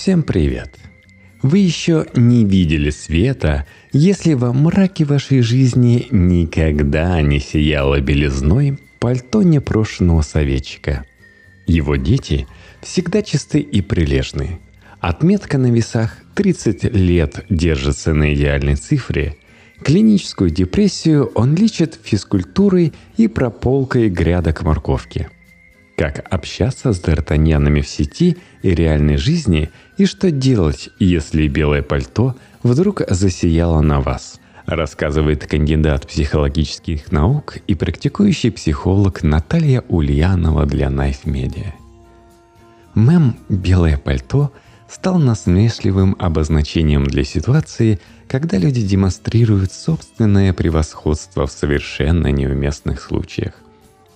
Всем привет! Вы еще не видели света, если во мраке вашей жизни никогда не сияло белизной пальто непрошенного советчика. Его дети всегда чисты и прилежны. Отметка на весах 30 лет держится на идеальной цифре. Клиническую депрессию он лечит физкультурой и прополкой грядок морковки – как общаться с д'Артаньянами в сети и реальной жизни, и что делать, если белое пальто вдруг засияло на вас, рассказывает кандидат психологических наук и практикующий психолог Наталья Ульянова для Knife Media. Мем «белое пальто» стал насмешливым обозначением для ситуации, когда люди демонстрируют собственное превосходство в совершенно неуместных случаях.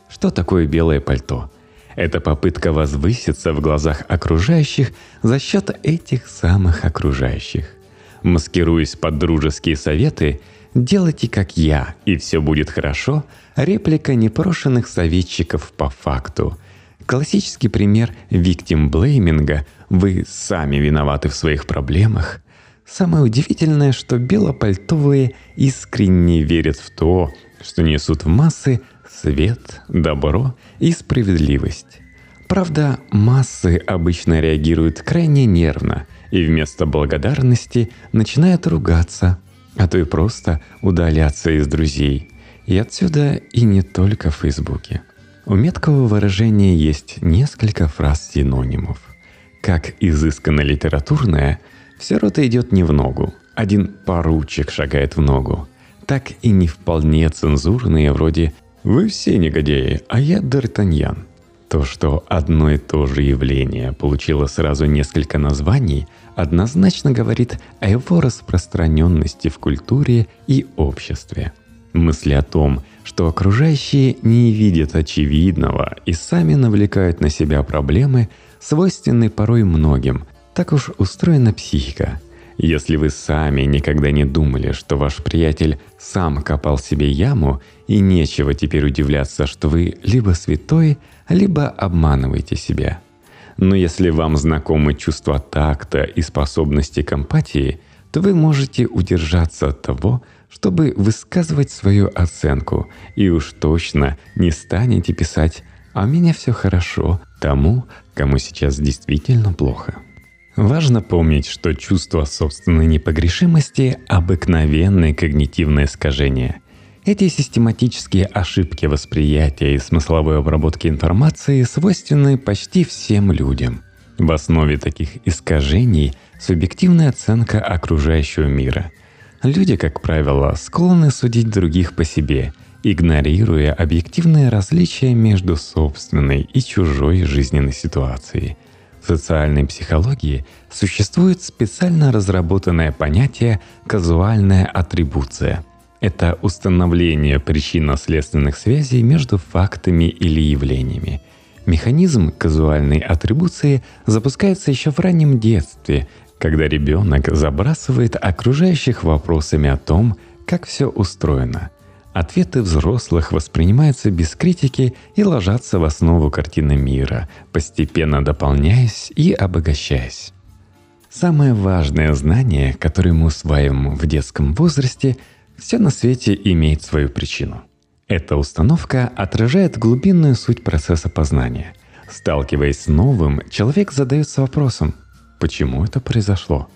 Что такое белое пальто? Это попытка возвыситься в глазах окружающих за счет этих самых окружающих. Маскируясь под дружеские советы, «делайте как я, и все будет хорошо» — реплика непрошенных советчиков по факту. Классический пример виктим-блейминга «вы сами виноваты в своих проблемах» Самое удивительное, что белопальтовые искренне верят в то, что несут в массы свет, добро и справедливость. Правда, массы обычно реагируют крайне нервно и вместо благодарности начинают ругаться, а то и просто удаляться из друзей. И отсюда и не только в Фейсбуке. У меткого выражения есть несколько фраз-синонимов. Как изысканно литературное, все рота идет не в ногу. Один поручик шагает в ногу. Так и не вполне цензурные вроде вы все негодяи, а я Д'Артаньян. То, что одно и то же явление получило сразу несколько названий, однозначно говорит о его распространенности в культуре и обществе. Мысли о том, что окружающие не видят очевидного и сами навлекают на себя проблемы, свойственны порой многим. Так уж устроена психика – если вы сами никогда не думали, что ваш приятель сам копал себе яму, и нечего теперь удивляться, что вы либо святой, либо обманываете себя. Но если вам знакомы чувства такта и способности к эмпатии, то вы можете удержаться от того, чтобы высказывать свою оценку, и уж точно не станете писать «А у меня все хорошо» тому, кому сейчас действительно плохо. Важно помнить, что чувство собственной непогрешимости – обыкновенное когнитивное искажение. Эти систематические ошибки восприятия и смысловой обработки информации свойственны почти всем людям. В основе таких искажений – субъективная оценка окружающего мира. Люди, как правило, склонны судить других по себе, игнорируя объективные различия между собственной и чужой жизненной ситуацией – в социальной психологии существует специально разработанное понятие «казуальная атрибуция». Это установление причинно-следственных связей между фактами или явлениями. Механизм казуальной атрибуции запускается еще в раннем детстве, когда ребенок забрасывает окружающих вопросами о том, как все устроено – Ответы взрослых воспринимаются без критики и ложатся в основу картины мира, постепенно дополняясь и обогащаясь. Самое важное знание, которое мы усваиваем в детском возрасте, все на свете имеет свою причину. Эта установка отражает глубинную суть процесса познания. Сталкиваясь с новым, человек задается вопросом, почему это произошло?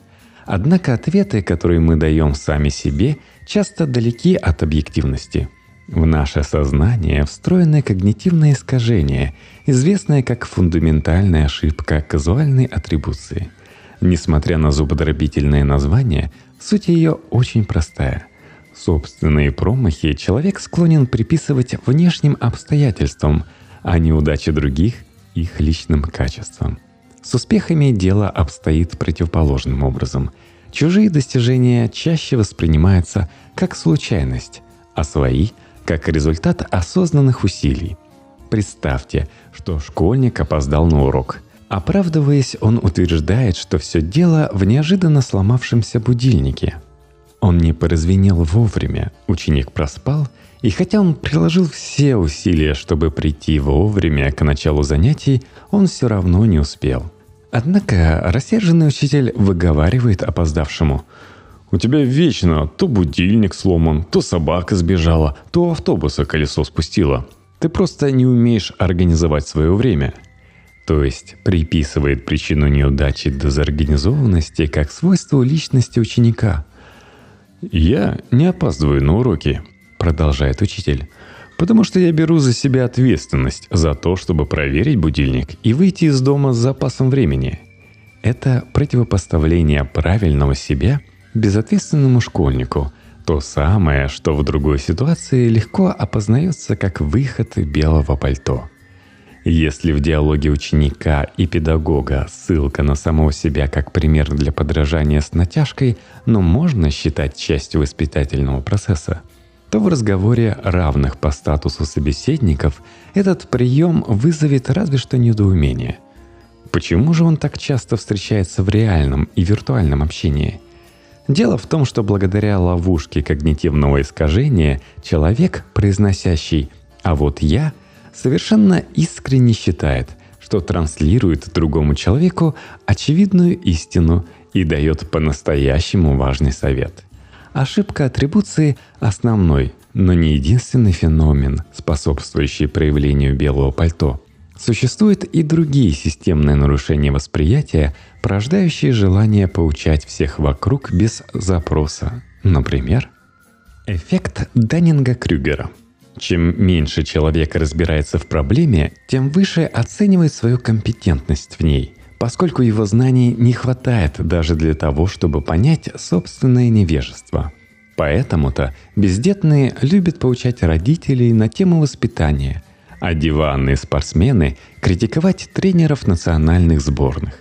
Однако ответы, которые мы даем сами себе, часто далеки от объективности. В наше сознание встроены когнитивные искажения, известные как фундаментальная ошибка казуальной атрибуции. Несмотря на зубодробительное название, суть ее очень простая. Собственные промахи человек склонен приписывать внешним обстоятельствам, а неудачи других – их личным качествам. С успехами дело обстоит противоположным образом – Чужие достижения чаще воспринимаются как случайность, а свои — как результат осознанных усилий. Представьте, что школьник опоздал на урок. Оправдываясь, он утверждает, что все дело в неожиданно сломавшемся будильнике. Он не поразвенел вовремя, ученик проспал, и хотя он приложил все усилия, чтобы прийти вовремя к началу занятий, он все равно не успел – Однако рассерженный учитель выговаривает опоздавшему. «У тебя вечно то будильник сломан, то собака сбежала, то автобуса колесо спустило. Ты просто не умеешь организовать свое время». То есть приписывает причину неудачи дезорганизованности как свойство личности ученика. «Я не опаздываю на уроки», — продолжает учитель, «потому что я беру за себя ответственность за то, чтобы проверить будильник и выйти из дома с запасом времени. Это противопоставление правильного себя безответственному школьнику, то самое, что в другой ситуации легко опознается как выход белого пальто. Если в диалоге ученика и педагога ссылка на самого себя как пример для подражания с натяжкой, но можно считать частью воспитательного процесса, то в разговоре равных по статусу собеседников этот прием вызовет разве что недоумение. Почему же он так часто встречается в реальном и виртуальном общении? Дело в том, что благодаря ловушке когнитивного искажения человек, произносящий «а вот я», совершенно искренне считает, что транслирует другому человеку очевидную истину и дает по-настоящему важный совет. Ошибка атрибуции – основной, но не единственный феномен, способствующий проявлению белого пальто. Существуют и другие системные нарушения восприятия, порождающие желание поучать всех вокруг без запроса. Например, эффект Даннинга-Крюгера – чем меньше человек разбирается в проблеме, тем выше оценивает свою компетентность в ней, поскольку его знаний не хватает даже для того, чтобы понять собственное невежество. Поэтому-то бездетные любят поучать родителей на тему воспитания, а диванные спортсмены – критиковать тренеров национальных сборных.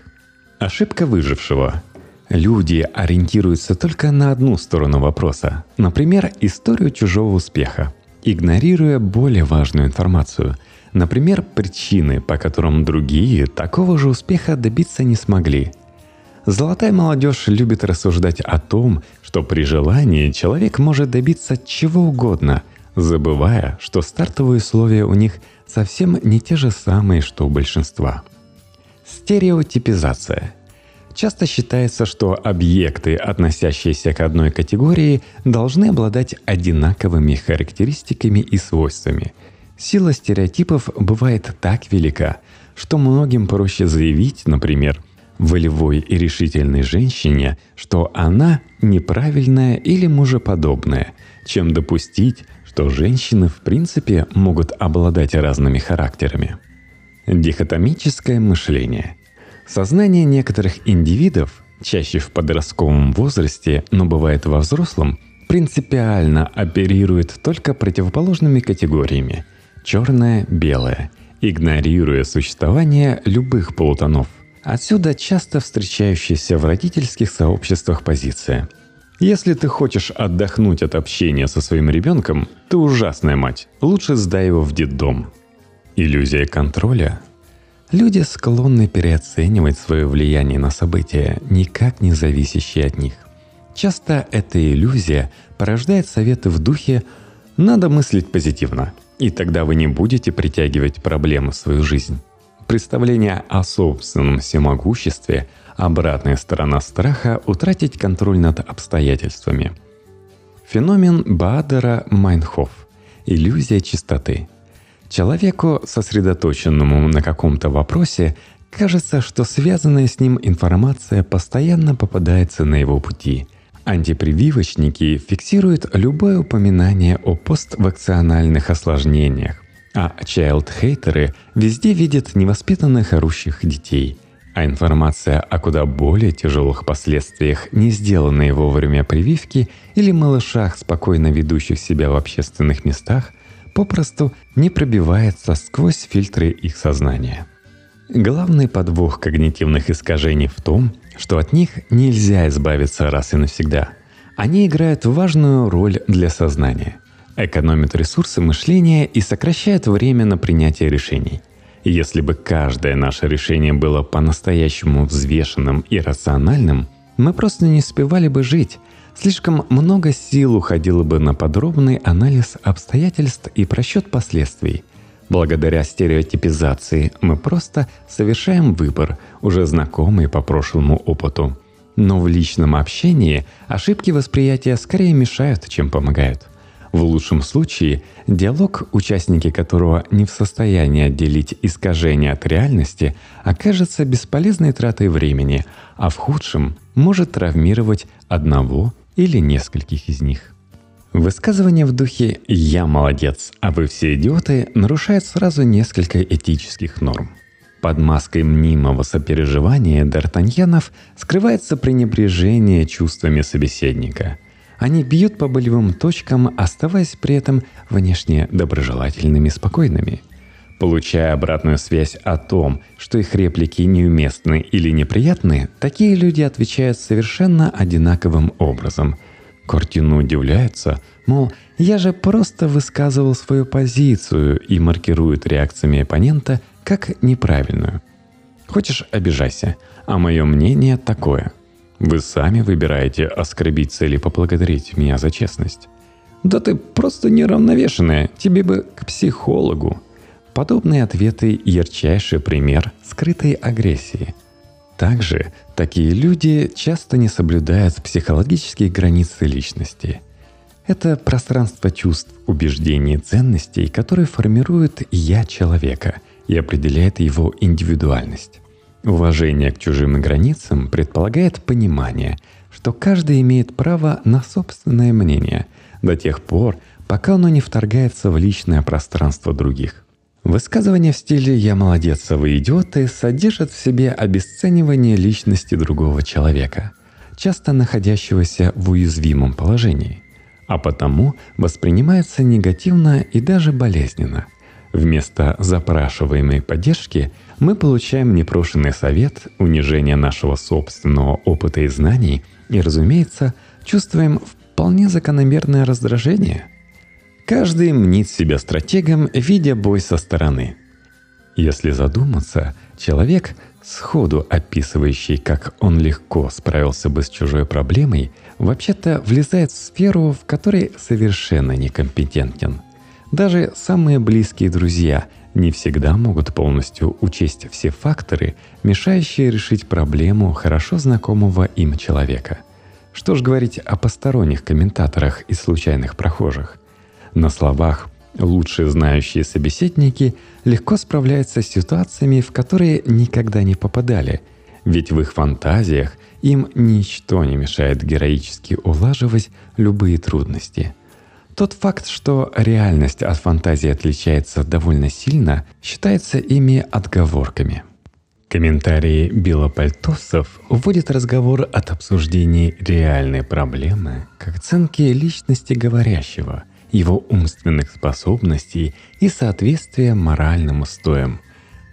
Ошибка выжившего. Люди ориентируются только на одну сторону вопроса, например, историю чужого успеха – игнорируя более важную информацию, например, причины, по которым другие такого же успеха добиться не смогли. Золотая молодежь любит рассуждать о том, что при желании человек может добиться чего угодно, забывая, что стартовые условия у них совсем не те же самые, что у большинства. Стереотипизация – Часто считается, что объекты, относящиеся к одной категории, должны обладать одинаковыми характеристиками и свойствами. Сила стереотипов бывает так велика, что многим проще заявить, например, волевой и решительной женщине, что она неправильная или мужеподобная, чем допустить, что женщины в принципе могут обладать разными характерами. Дихотомическое мышление – Сознание некоторых индивидов, чаще в подростковом возрасте, но бывает во взрослом, принципиально оперирует только противоположными категориями – черное-белое, игнорируя существование любых полутонов. Отсюда часто встречающаяся в родительских сообществах позиция. Если ты хочешь отдохнуть от общения со своим ребенком, ты ужасная мать, лучше сдай его в детдом. Иллюзия контроля Люди склонны переоценивать свое влияние на события, никак не зависящие от них. Часто эта иллюзия порождает советы в духе «надо мыслить позитивно», и тогда вы не будете притягивать проблемы в свою жизнь. Представление о собственном всемогуществе – обратная сторона страха утратить контроль над обстоятельствами. Феномен Баадера Майнхоф – иллюзия чистоты – Человеку, сосредоточенному на каком-то вопросе, кажется, что связанная с ним информация постоянно попадается на его пути. Антипрививочники фиксируют любое упоминание о поствакциональных осложнениях, а чайлд-хейтеры везде видят невоспитанных орущих детей – а информация о куда более тяжелых последствиях не сделанной вовремя прививки или малышах, спокойно ведущих себя в общественных местах, попросту не пробивается сквозь фильтры их сознания. Главный подвох когнитивных искажений в том, что от них нельзя избавиться раз и навсегда. Они играют важную роль для сознания, экономят ресурсы мышления и сокращают время на принятие решений. Если бы каждое наше решение было по-настоящему взвешенным и рациональным, мы просто не успевали бы жить, Слишком много сил уходило бы на подробный анализ обстоятельств и просчет последствий. Благодаря стереотипизации мы просто совершаем выбор, уже знакомый по прошлому опыту. Но в личном общении ошибки восприятия скорее мешают, чем помогают. В лучшем случае диалог, участники которого не в состоянии отделить искажение от реальности, окажется бесполезной тратой времени, а в худшем может травмировать одного или нескольких из них. Высказывание в духе «я молодец, а вы все идиоты» нарушает сразу несколько этических норм. Под маской мнимого сопереживания Д'Артаньянов скрывается пренебрежение чувствами собеседника. Они бьют по болевым точкам, оставаясь при этом внешне доброжелательными и спокойными. Получая обратную связь о том, что их реплики неуместны или неприятны, такие люди отвечают совершенно одинаковым образом – Кортину удивляется, мол, я же просто высказывал свою позицию и маркирует реакциями оппонента как неправильную. Хочешь, обижайся, а мое мнение такое. Вы сами выбираете оскорбиться или поблагодарить меня за честность. Да ты просто неравновешенная, тебе бы к психологу. Подобные ответы – ярчайший пример скрытой агрессии – также такие люди часто не соблюдают психологические границы личности. Это пространство чувств, убеждений ценностей, которые формируют «я» человека и определяет его индивидуальность. Уважение к чужим границам предполагает понимание, что каждый имеет право на собственное мнение до тех пор, пока оно не вторгается в личное пространство других. Высказывание в стиле «я молодец, а вы идиоты» содержит в себе обесценивание личности другого человека, часто находящегося в уязвимом положении, а потому воспринимается негативно и даже болезненно. Вместо запрашиваемой поддержки мы получаем непрошенный совет, унижение нашего собственного опыта и знаний и, разумеется, чувствуем вполне закономерное раздражение – Каждый мнит себя стратегом, видя бой со стороны. Если задуматься, человек, сходу описывающий, как он легко справился бы с чужой проблемой, вообще-то влезает в сферу, в которой совершенно некомпетентен. Даже самые близкие друзья не всегда могут полностью учесть все факторы, мешающие решить проблему хорошо знакомого им человека. Что ж говорить о посторонних комментаторах и случайных прохожих – на словах лучшие знающие собеседники легко справляются с ситуациями, в которые никогда не попадали, ведь в их фантазиях им ничто не мешает героически улаживать любые трудности. Тот факт, что реальность от фантазии отличается довольно сильно, считается ими отговорками. Комментарии белопальтосов уводят разговор от обсуждения реальной проблемы к оценке личности говорящего – его умственных способностей и соответствия моральным устоям.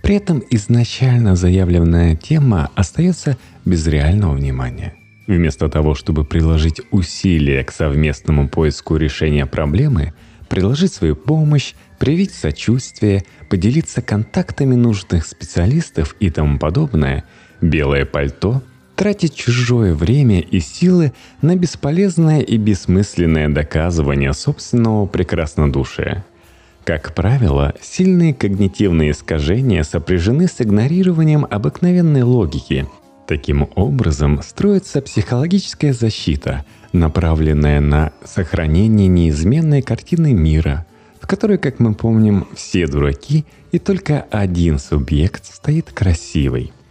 При этом изначально заявленная тема остается без реального внимания. Вместо того, чтобы приложить усилия к совместному поиску решения проблемы, предложить свою помощь, привить сочувствие, поделиться контактами нужных специалистов и тому подобное, белое пальто – тратить чужое время и силы на бесполезное и бессмысленное доказывание собственного прекраснодушия. Как правило, сильные когнитивные искажения сопряжены с игнорированием обыкновенной логики. Таким образом, строится психологическая защита, направленная на сохранение неизменной картины мира, в которой, как мы помним, все дураки и только один субъект стоит красивый –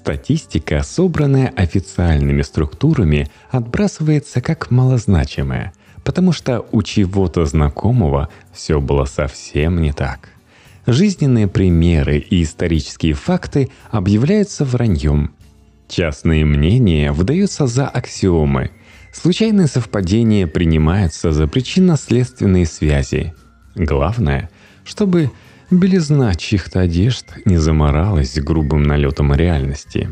Статистика, собранная официальными структурами, отбрасывается как малозначимая, потому что у чего-то знакомого все было совсем не так. Жизненные примеры и исторические факты объявляются враньем. Частные мнения выдаются за аксиомы. Случайные совпадения принимаются за причинно-следственные связи. Главное, чтобы Белизна чьих-то одежд не заморалась грубым налетом реальности.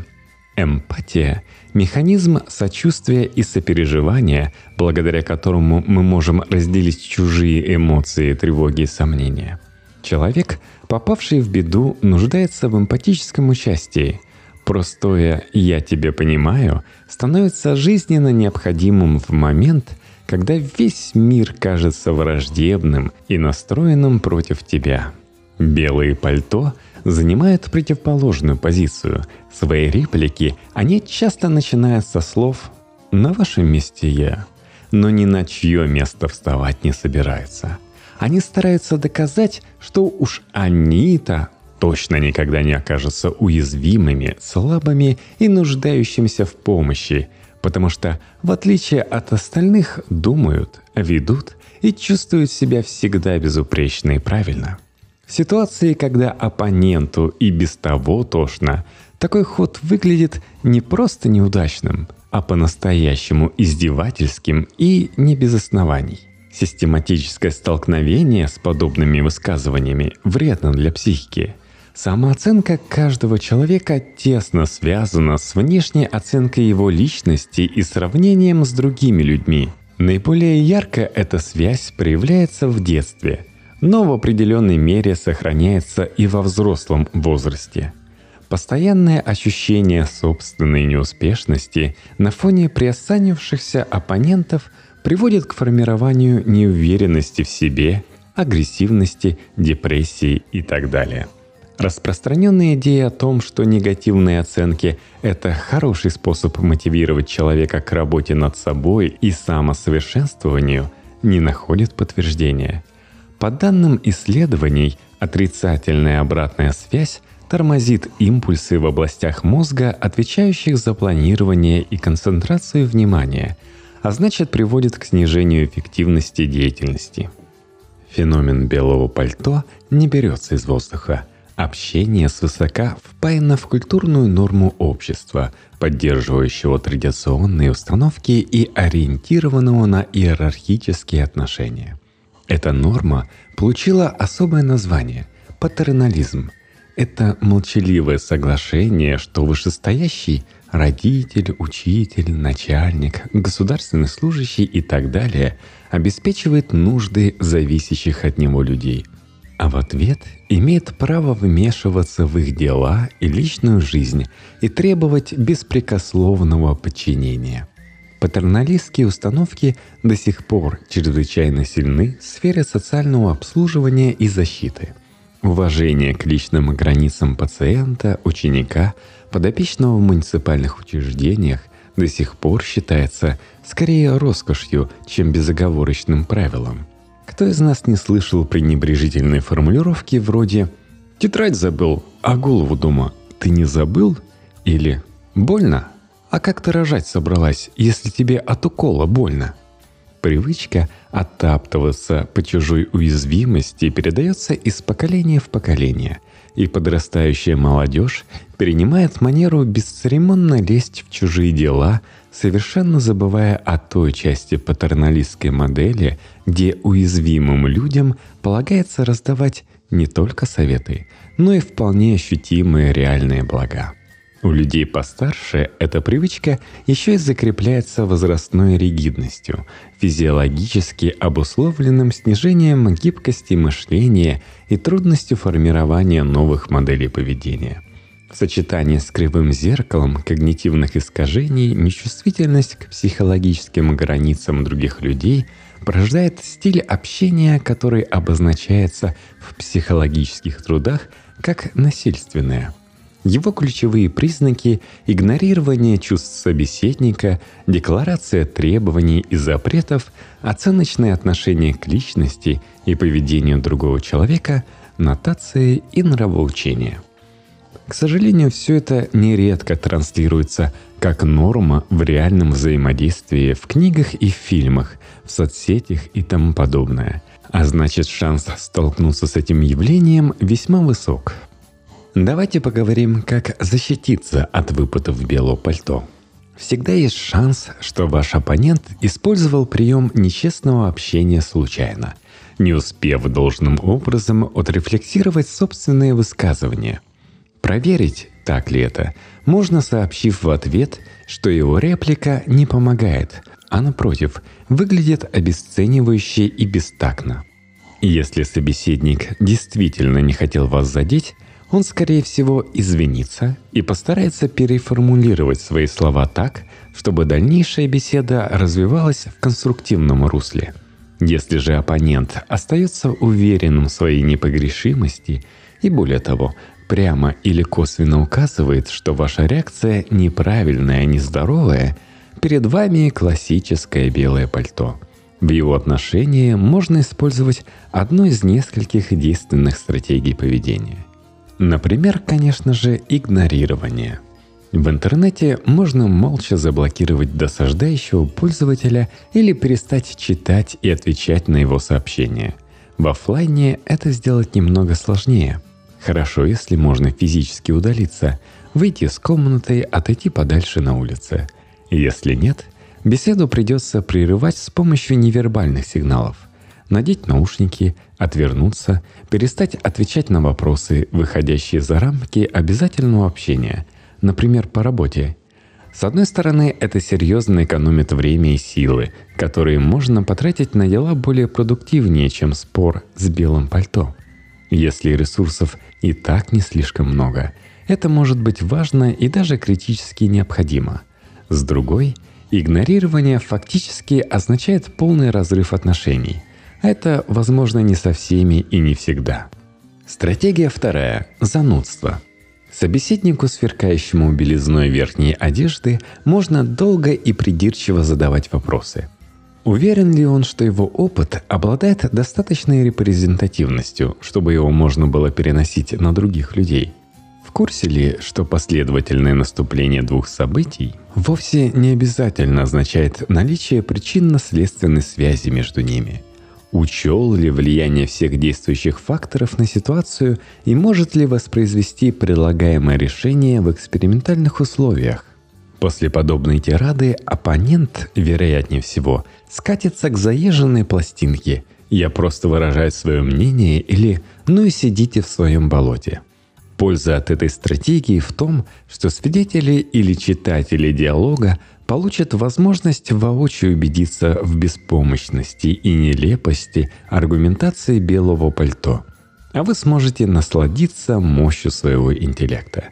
Эмпатия – механизм сочувствия и сопереживания, благодаря которому мы можем разделить чужие эмоции, тревоги и сомнения. Человек, попавший в беду, нуждается в эмпатическом участии. Простое «я тебя понимаю» становится жизненно необходимым в момент, когда весь мир кажется враждебным и настроенным против тебя – Белые пальто занимают противоположную позицию. Свои реплики они часто начинают со слов «на вашем месте я», но ни на чье место вставать не собираются. Они стараются доказать, что уж они-то точно никогда не окажутся уязвимыми, слабыми и нуждающимися в помощи, потому что, в отличие от остальных, думают, ведут и чувствуют себя всегда безупречно и правильно. Ситуации, когда оппоненту и без того тошно, такой ход выглядит не просто неудачным, а по-настоящему издевательским и не без оснований. Систематическое столкновение с подобными высказываниями вредно для психики – Самооценка каждого человека тесно связана с внешней оценкой его личности и сравнением с другими людьми. Наиболее ярко эта связь проявляется в детстве, но в определенной мере сохраняется и во взрослом возрасте. Постоянное ощущение собственной неуспешности на фоне приосанившихся оппонентов приводит к формированию неуверенности в себе, агрессивности, депрессии и так далее – Распространенная идея о том, что негативные оценки – это хороший способ мотивировать человека к работе над собой и самосовершенствованию, не находит подтверждения. По данным исследований, отрицательная обратная связь тормозит импульсы в областях мозга, отвечающих за планирование и концентрацию внимания, а значит приводит к снижению эффективности деятельности. Феномен белого пальто не берется из воздуха – Общение свысока впаяно в культурную норму общества, поддерживающего традиционные установки и ориентированного на иерархические отношения. Эта норма получила особое название – патернализм. Это молчаливое соглашение, что вышестоящий – родитель, учитель, начальник, государственный служащий и так далее – обеспечивает нужды зависящих от него людей – а в ответ имеет право вмешиваться в их дела и личную жизнь и требовать беспрекословного подчинения. Патерналистские установки до сих пор чрезвычайно сильны в сфере социального обслуживания и защиты. Уважение к личным границам пациента, ученика, подопечного в муниципальных учреждениях до сих пор считается скорее роскошью, чем безоговорочным правилом. Кто из нас не слышал пренебрежительной формулировки вроде «Тетрадь забыл, а голову дома ты не забыл?» или «Больно? А как ты рожать собралась, если тебе от укола больно?» Привычка оттаптываться по чужой уязвимости передается из поколения в поколение, и подрастающая молодежь перенимает манеру бесцеремонно лезть в чужие дела – совершенно забывая о той части патерналистской модели, где уязвимым людям полагается раздавать не только советы, но и вполне ощутимые реальные блага. У людей постарше эта привычка еще и закрепляется возрастной ригидностью, физиологически обусловленным снижением гибкости мышления и трудностью формирования новых моделей поведения – в сочетании с кривым зеркалом когнитивных искажений нечувствительность к психологическим границам других людей порождает стиль общения, который обозначается в психологических трудах как насильственное. Его ключевые признаки – игнорирование чувств собеседника, декларация требований и запретов, оценочное отношение к личности и поведению другого человека, нотации и нравоучения – к сожалению, все это нередко транслируется как норма в реальном взаимодействии в книгах и фильмах, в соцсетях и тому подобное. А значит, шанс столкнуться с этим явлением весьма высок. Давайте поговорим, как защититься от выпадов белого пальто. Всегда есть шанс, что ваш оппонент использовал прием нечестного общения случайно, не успев должным образом отрефлексировать собственные высказывания – Проверить, так ли это, можно сообщив в ответ, что его реплика не помогает, а напротив, выглядит обесценивающе и бестактно. Если собеседник действительно не хотел вас задеть, он, скорее всего, извинится и постарается переформулировать свои слова так, чтобы дальнейшая беседа развивалась в конструктивном русле. Если же оппонент остается уверенным в своей непогрешимости и, более того, прямо или косвенно указывает, что ваша реакция неправильная, нездоровая, перед вами классическое белое пальто. В его отношении можно использовать одну из нескольких действенных стратегий поведения. Например, конечно же, игнорирование – в интернете можно молча заблокировать досаждающего пользователя или перестать читать и отвечать на его сообщения. В офлайне это сделать немного сложнее. Хорошо, если можно физически удалиться, выйти из комнаты, отойти подальше на улице. Если нет, беседу придется прерывать с помощью невербальных сигналов. Надеть наушники, отвернуться, перестать отвечать на вопросы, выходящие за рамки обязательного общения – например, по работе. С одной стороны, это серьезно экономит время и силы, которые можно потратить на дела более продуктивнее, чем спор с белым пальто. Если ресурсов и так не слишком много, это может быть важно и даже критически необходимо. С другой, игнорирование фактически означает полный разрыв отношений. Это возможно не со всеми и не всегда. Стратегия вторая – занудство – Собеседнику, сверкающему белизной верхней одежды, можно долго и придирчиво задавать вопросы. Уверен ли он, что его опыт обладает достаточной репрезентативностью, чтобы его можно было переносить на других людей? В курсе ли, что последовательное наступление двух событий вовсе не обязательно означает наличие причинно-следственной связи между ними – Учел ли влияние всех действующих факторов на ситуацию и может ли воспроизвести предлагаемое решение в экспериментальных условиях? После подобной тирады оппонент, вероятнее всего, скатится к заезженной пластинке «Я просто выражаю свое мнение» или «Ну и сидите в своем болоте». Польза от этой стратегии в том, что свидетели или читатели диалога получат возможность воочию убедиться в беспомощности и нелепости аргументации белого пальто, а вы сможете насладиться мощью своего интеллекта.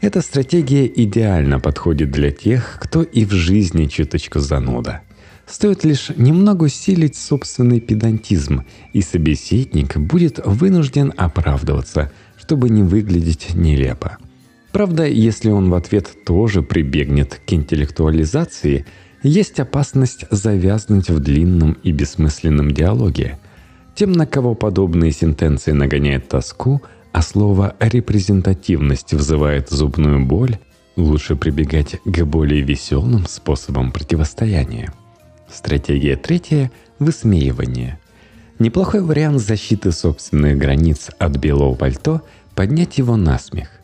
Эта стратегия идеально подходит для тех, кто и в жизни чуточку зануда. Стоит лишь немного усилить собственный педантизм, и собеседник будет вынужден оправдываться, чтобы не выглядеть нелепо. Правда, если он в ответ тоже прибегнет к интеллектуализации, есть опасность завязнуть в длинном и бессмысленном диалоге. Тем, на кого подобные сентенции нагоняют тоску, а слово «репрезентативность» вызывает зубную боль, лучше прибегать к более веселым способам противостояния. Стратегия третья – высмеивание. Неплохой вариант защиты собственных границ от белого пальто – поднять его на смех.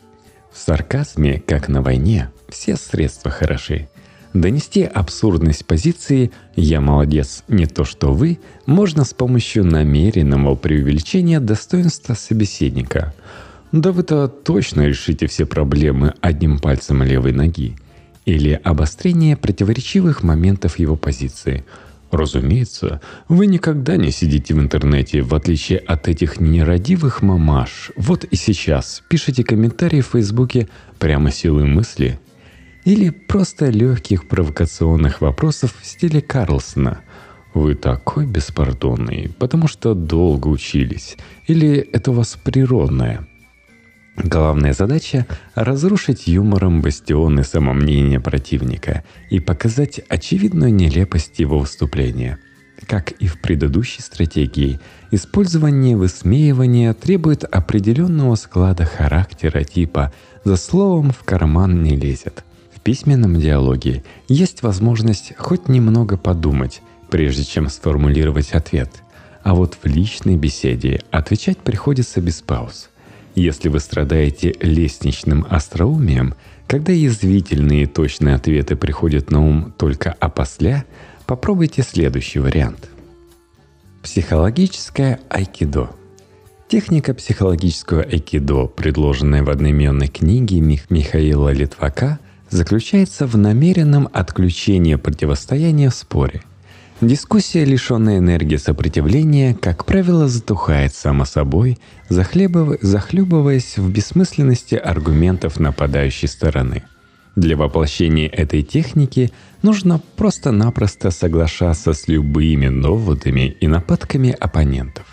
В сарказме, как на войне, все средства хороши. Донести абсурдность позиции «я молодец, не то что вы» можно с помощью намеренного преувеличения достоинства собеседника. Да вы-то точно решите все проблемы одним пальцем левой ноги. Или обострение противоречивых моментов его позиции – Разумеется, вы никогда не сидите в интернете, в отличие от этих нерадивых мамаш. Вот и сейчас пишите комментарии в Фейсбуке прямо силой мысли. Или просто легких провокационных вопросов в стиле Карлсона. Вы такой беспардонный, потому что долго учились. Или это у вас природное – Главная задача — разрушить юмором бастионы самомнения противника и показать очевидную нелепость его выступления. Как и в предыдущей стратегии, использование высмеивания требует определенного склада характера типа «за словом в карман не лезет». В письменном диалоге есть возможность хоть немного подумать, прежде чем сформулировать ответ. А вот в личной беседе отвечать приходится без пауз – если вы страдаете лестничным остроумием, когда язвительные и точные ответы приходят на ум только опосля, попробуйте следующий вариант. Психологическое айкидо. Техника психологического айкидо, предложенная в одноименной книге Михаила Литвака, заключается в намеренном отключении противостояния в споре – Дискуссия, лишенная энергии сопротивления, как правило, затухает само собой, захлебываясь в бессмысленности аргументов нападающей стороны. Для воплощения этой техники нужно просто-напросто соглашаться с любыми доводами и нападками оппонентов.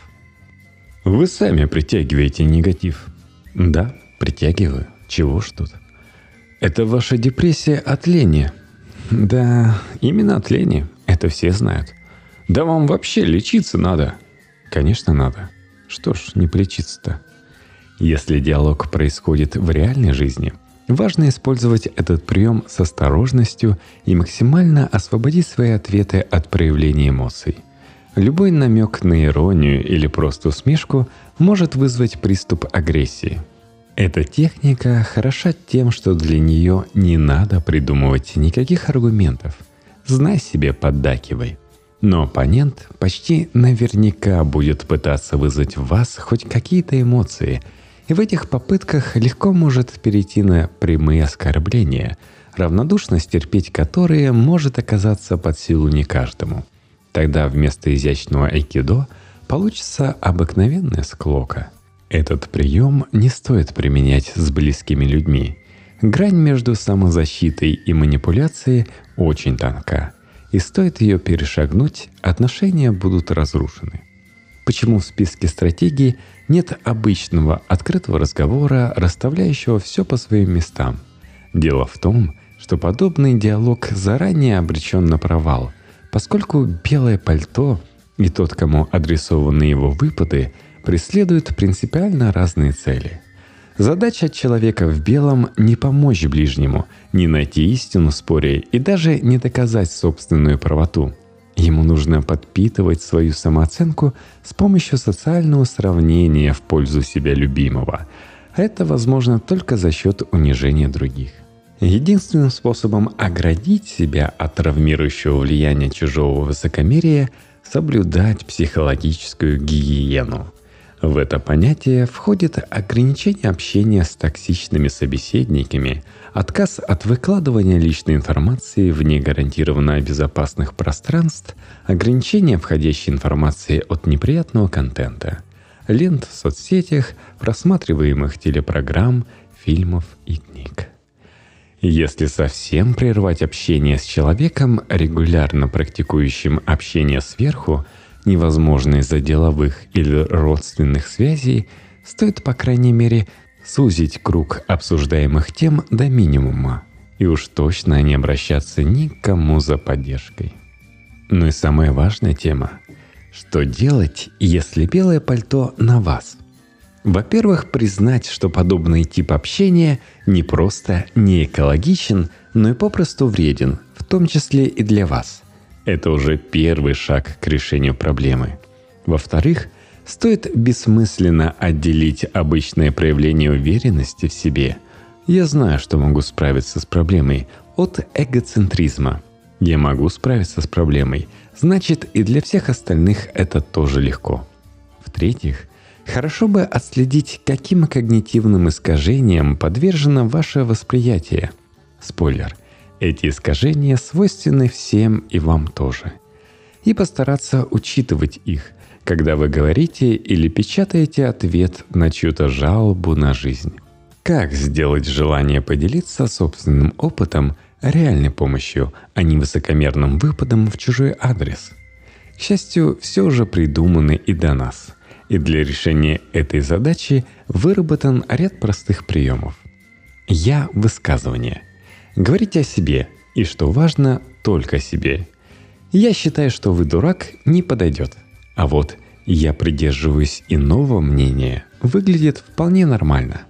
Вы сами притягиваете негатив. Да, притягиваю. Чего ж тут? Это ваша депрессия от лени. Да, именно от лени. Это все знают. Да вам вообще лечиться надо. Конечно, надо. Что ж, не полечиться-то. Если диалог происходит в реальной жизни, важно использовать этот прием с осторожностью и максимально освободить свои ответы от проявления эмоций. Любой намек на иронию или просто усмешку может вызвать приступ агрессии. Эта техника хороша тем, что для нее не надо придумывать никаких аргументов. Знай себе, поддакивай. Но оппонент почти наверняка будет пытаться вызвать в вас хоть какие-то эмоции, и в этих попытках легко может перейти на прямые оскорбления, равнодушность терпеть которые может оказаться под силу не каждому. Тогда вместо изящного айкидо получится обыкновенная склока. Этот прием не стоит применять с близкими людьми. Грань между самозащитой и манипуляцией очень тонка – и стоит ее перешагнуть, отношения будут разрушены. Почему в списке стратегий нет обычного открытого разговора, расставляющего все по своим местам? Дело в том, что подобный диалог заранее обречен на провал, поскольку белое пальто и тот, кому адресованы его выпады, преследуют принципиально разные цели – Задача человека в белом — не помочь ближнему, не найти истину в споре и даже не доказать собственную правоту. Ему нужно подпитывать свою самооценку с помощью социального сравнения в пользу себя любимого. Это возможно только за счет унижения других. Единственным способом оградить себя от травмирующего влияния чужого высокомерия — соблюдать психологическую гигиену — в это понятие входит ограничение общения с токсичными собеседниками, отказ от выкладывания личной информации в негарантированно безопасных пространств, ограничение входящей информации от неприятного контента, лент в соцсетях, просматриваемых телепрограмм, фильмов и книг. Если совсем прервать общение с человеком, регулярно практикующим общение сверху – невозможно из-за деловых или родственных связей, стоит, по крайней мере, сузить круг обсуждаемых тем до минимума и уж точно не обращаться никому за поддержкой. Ну и самая важная тема – что делать, если белое пальто на вас? Во-первых, признать, что подобный тип общения не просто не экологичен, но и попросту вреден, в том числе и для вас. Это уже первый шаг к решению проблемы. Во-вторых, стоит бессмысленно отделить обычное проявление уверенности в себе «я знаю, что могу справиться с проблемой» от эгоцентризма. «Я могу справиться с проблемой», значит и для всех остальных это тоже легко. В-третьих, хорошо бы отследить, каким когнитивным искажениям подвержено ваше восприятие. Спойлер, эти искажения свойственны всем и вам тоже. И постараться учитывать их, когда вы говорите или печатаете ответ на чью-то жалобу на жизнь. Как сделать желание поделиться собственным опытом реальной помощью, а не высокомерным выпадом в чужой адрес? К счастью, все уже придумано и до нас. И для решения этой задачи выработан ряд простых приемов. Я – высказывание – Говорите о себе, и что важно, только о себе. Я считаю, что вы дурак не подойдет. А вот я придерживаюсь иного мнения выглядит вполне нормально.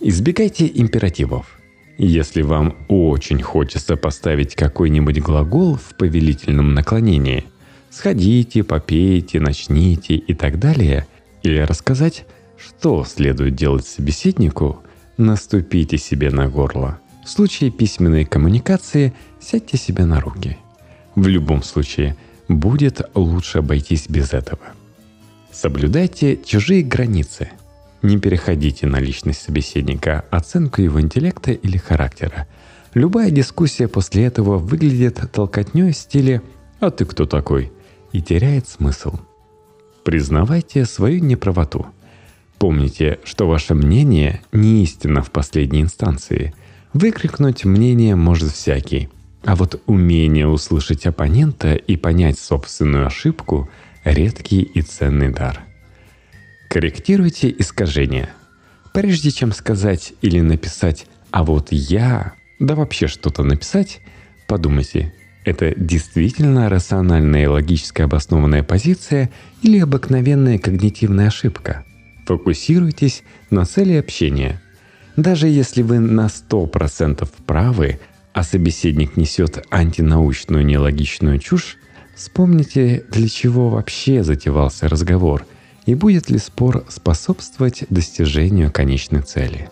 Избегайте императивов. Если вам очень хочется поставить какой-нибудь глагол в повелительном наклонении, сходите, попейте, начните и так далее, или рассказать, что следует делать собеседнику, наступите себе на горло – в случае письменной коммуникации сядьте себе на руки. В любом случае, будет лучше обойтись без этого. Соблюдайте чужие границы. Не переходите на личность собеседника, оценку его интеллекта или характера. Любая дискуссия после этого выглядит толкотней в стиле «А ты кто такой?» и теряет смысл. Признавайте свою неправоту. Помните, что ваше мнение не истина в последней инстанции – Выкрикнуть мнение может всякий. А вот умение услышать оппонента и понять собственную ошибку – редкий и ценный дар. Корректируйте искажения. Прежде чем сказать или написать «а вот я», да вообще что-то написать, подумайте, это действительно рациональная и логически обоснованная позиция или обыкновенная когнитивная ошибка? Фокусируйтесь на цели общения. Даже если вы на 100% правы, а собеседник несет антинаучную нелогичную чушь, вспомните, для чего вообще затевался разговор и будет ли спор способствовать достижению конечной цели.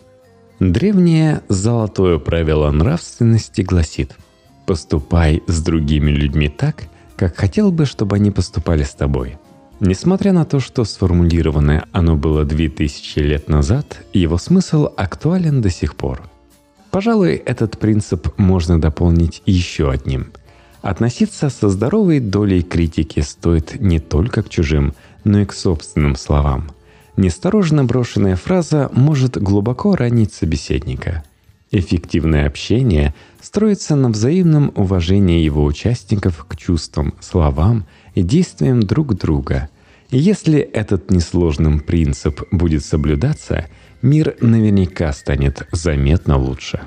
Древнее золотое правило нравственности гласит – Поступай с другими людьми так, как хотел бы, чтобы они поступали с тобой. Несмотря на то, что сформулированное оно было 2000 лет назад, его смысл актуален до сих пор. Пожалуй, этот принцип можно дополнить еще одним. Относиться со здоровой долей критики стоит не только к чужим, но и к собственным словам. Несторожно брошенная фраза может глубоко ранить собеседника – Эффективное общение строится на взаимном уважении его участников к чувствам, словам и действиям друг друга. Если этот несложным принцип будет соблюдаться, мир наверняка станет заметно лучше.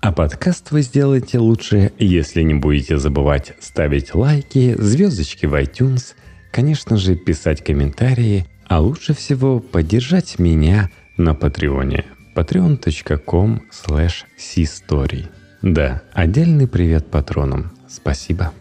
А подкаст вы сделаете лучше, если не будете забывать ставить лайки, звездочки в iTunes, конечно же, писать комментарии, а лучше всего поддержать меня на Патреоне patreon.com slash Да, отдельный привет патронам. Спасибо.